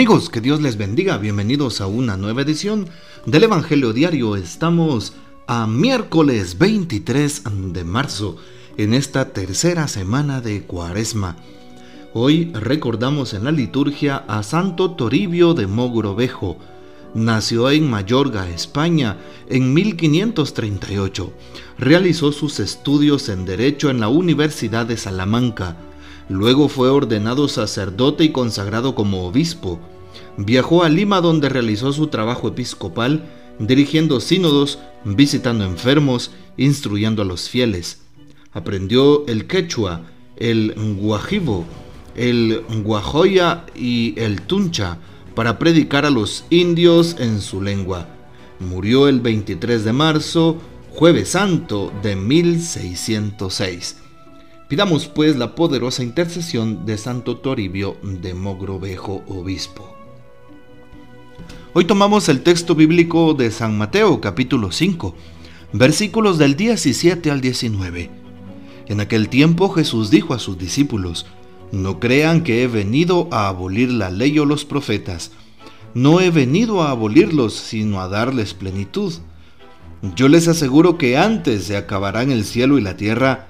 Amigos, que Dios les bendiga. Bienvenidos a una nueva edición del Evangelio Diario. Estamos a miércoles 23 de marzo, en esta tercera semana de Cuaresma. Hoy recordamos en la liturgia a Santo Toribio de Mogrovejo. Nació en Mayorga, España, en 1538. Realizó sus estudios en Derecho en la Universidad de Salamanca Luego fue ordenado sacerdote y consagrado como obispo. Viajó a Lima donde realizó su trabajo episcopal, dirigiendo sínodos, visitando enfermos, instruyendo a los fieles. Aprendió el quechua, el guajibo, el guajoya y el tuncha para predicar a los indios en su lengua. Murió el 23 de marzo, jueves santo de 1606. Pidamos pues la poderosa intercesión de Santo Toribio de Mogrovejo, obispo. Hoy tomamos el texto bíblico de San Mateo capítulo 5, versículos del 17 al 19. En aquel tiempo Jesús dijo a sus discípulos, No crean que he venido a abolir la ley o los profetas. No he venido a abolirlos, sino a darles plenitud. Yo les aseguro que antes se acabarán el cielo y la tierra,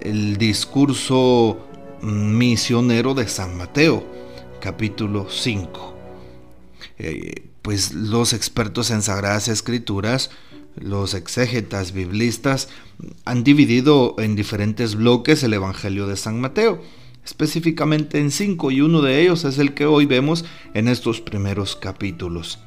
el discurso misionero de San Mateo, capítulo 5. Eh, pues los expertos en Sagradas Escrituras, los exégetas biblistas, han dividido en diferentes bloques el Evangelio de San Mateo, específicamente en cinco, y uno de ellos es el que hoy vemos en estos primeros capítulos.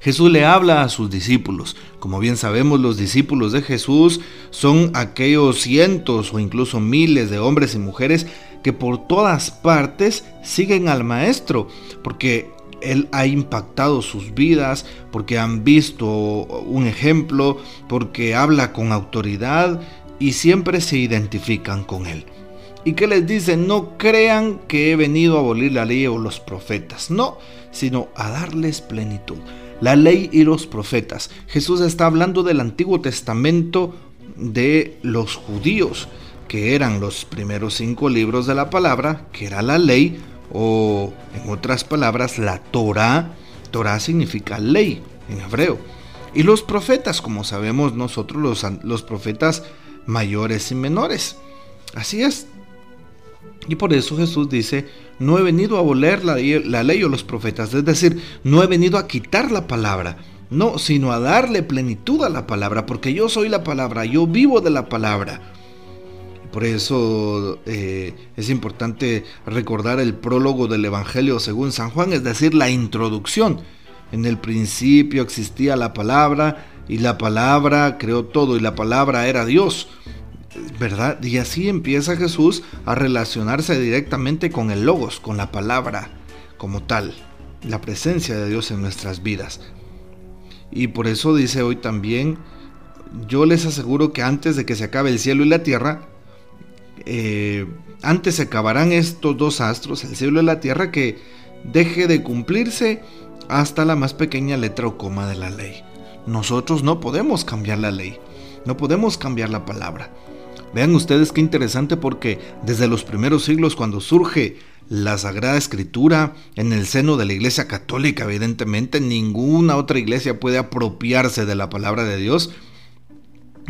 Jesús le habla a sus discípulos. Como bien sabemos, los discípulos de Jesús son aquellos cientos o incluso miles de hombres y mujeres que por todas partes siguen al Maestro, porque Él ha impactado sus vidas, porque han visto un ejemplo, porque habla con autoridad y siempre se identifican con Él. ¿Y que les dice? No crean que he venido a abolir la ley o los profetas, no, sino a darles plenitud la ley y los profetas. Jesús está hablando del Antiguo Testamento de los judíos, que eran los primeros cinco libros de la palabra, que era la ley, o en otras palabras, la Torah. Torah significa ley en hebreo. Y los profetas, como sabemos nosotros, los, los profetas mayores y menores. Así es. Y por eso Jesús dice, no he venido a aboler la, ley o los profetas, es decir, no he venido a quitar la palabra, no, sino a darle plenitud a la palabra, porque yo soy la palabra, yo vivo de la palabra. Por eso eh, es importante recordar el prólogo del Evangelio según San Juan, es decir, la introducción. En el principio existía la palabra y la palabra creó todo y la palabra era Dios. ¿Verdad? Y así empieza Jesús a relacionarse directamente con el logos, con la palabra como tal, la presencia de Dios en nuestras vidas. Y por eso dice hoy también, yo les aseguro que antes de que se acabe el cielo y la tierra, eh, antes se acabarán estos dos astros, el cielo y la tierra, que deje de cumplirse hasta la más pequeña letra o coma de la ley. Nosotros no podemos cambiar la ley, no podemos cambiar la palabra. Vean ustedes qué interesante porque desde los primeros siglos cuando surge la Sagrada Escritura en el seno de la Iglesia Católica, evidentemente ninguna otra iglesia puede apropiarse de la palabra de Dios.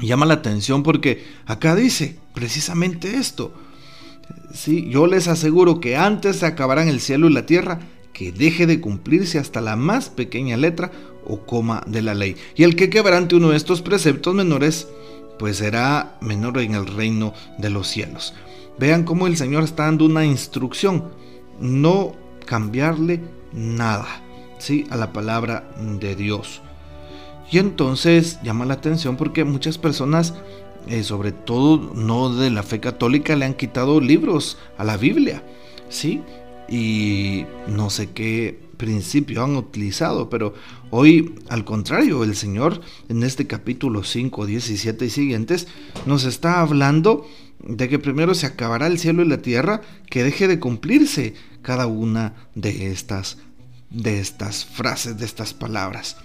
Llama la atención porque acá dice precisamente esto. Sí, yo les aseguro que antes se acabarán el cielo y la tierra, que deje de cumplirse hasta la más pequeña letra o coma de la ley. Y el que quebrante uno de estos preceptos menores pues será menor en el reino de los cielos. Vean cómo el Señor está dando una instrucción, no cambiarle nada, ¿sí? A la palabra de Dios. Y entonces llama la atención porque muchas personas, eh, sobre todo no de la fe católica, le han quitado libros a la Biblia, ¿sí? Y no sé qué principio han utilizado, pero hoy al contrario, el Señor en este capítulo 5, 17 y siguientes nos está hablando de que primero se acabará el cielo y la tierra, que deje de cumplirse cada una de estas de estas frases, de estas palabras.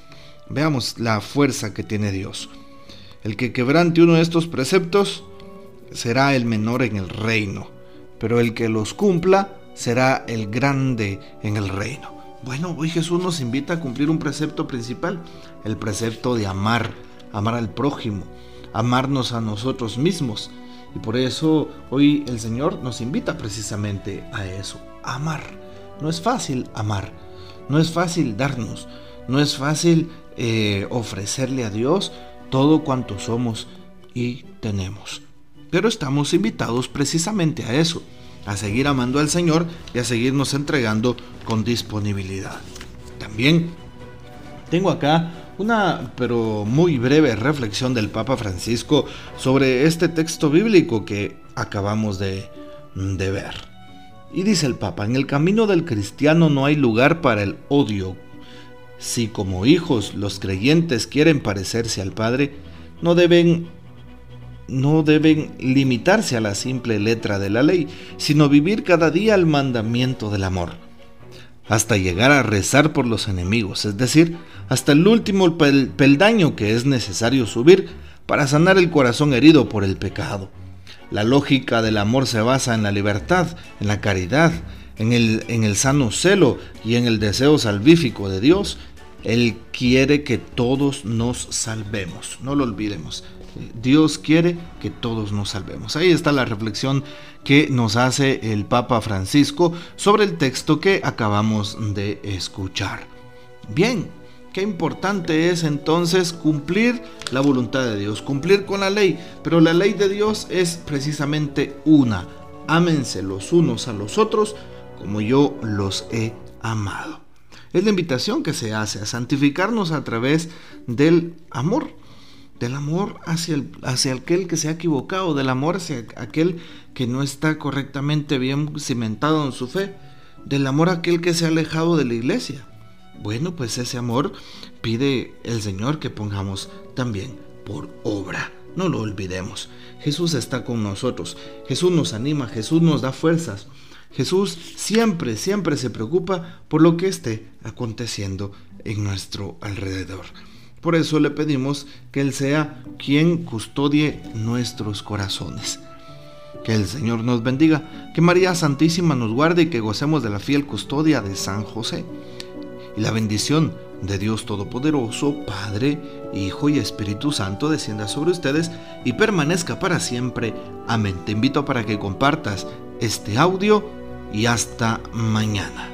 Veamos la fuerza que tiene Dios. El que quebrante uno de estos preceptos será el menor en el reino, pero el que los cumpla será el grande en el reino. Bueno, hoy Jesús nos invita a cumplir un precepto principal, el precepto de amar, amar al prójimo, amarnos a nosotros mismos. Y por eso hoy el Señor nos invita precisamente a eso, amar. No es fácil amar, no es fácil darnos, no es fácil eh, ofrecerle a Dios todo cuanto somos y tenemos. Pero estamos invitados precisamente a eso, a seguir amando al Señor y a seguirnos entregando con disponibilidad. También tengo acá una pero muy breve reflexión del Papa Francisco sobre este texto bíblico que acabamos de, ver. Y dice el Papa, en el camino del cristiano no hay lugar para el odio. Si como hijos los creyentes quieren parecerse al Padre, no deben no deben limitarse a la simple letra de la ley, sino vivir cada día el mandamiento del amor, hasta llegar a rezar por los enemigos, es decir, hasta el último peldaño que es necesario subir para sanar el corazón herido por el pecado. La lógica del amor se basa en la libertad, en la caridad, en el, en el sano celo y en el deseo salvífico de Dios. Él quiere que todos nos salvemos, no lo olvidemos. Dios quiere que todos nos salvemos. Ahí está la reflexión que nos hace el Papa Francisco sobre el texto que acabamos de escuchar. Bien, qué importante es entonces cumplir la voluntad de Dios, cumplir con la ley, pero la ley de Dios es precisamente una. Ámense los unos a los otros como yo los he amado. Es la invitación que se hace a santificarnos a través del amor del amor hacia, el, hacia aquel que se ha equivocado, del amor hacia aquel que no está correctamente bien cimentado en su fe, del amor a aquel que se ha alejado de la iglesia. Bueno, pues ese amor pide el Señor que pongamos también por obra. No lo olvidemos. Jesús está con nosotros. Jesús nos anima. Jesús nos da fuerzas. Jesús siempre, siempre se preocupa por lo que esté aconteciendo en nuestro alrededor. Por eso le pedimos que Él sea quien custodie nuestros corazones. Que el Señor nos bendiga, que María Santísima nos guarde y que gocemos de la fiel custodia de San José. Y la bendición de Dios Todopoderoso, Padre, Hijo y Espíritu Santo descienda sobre ustedes y permanezca para siempre. Amén. Te invito para que compartas este audio y hasta mañana.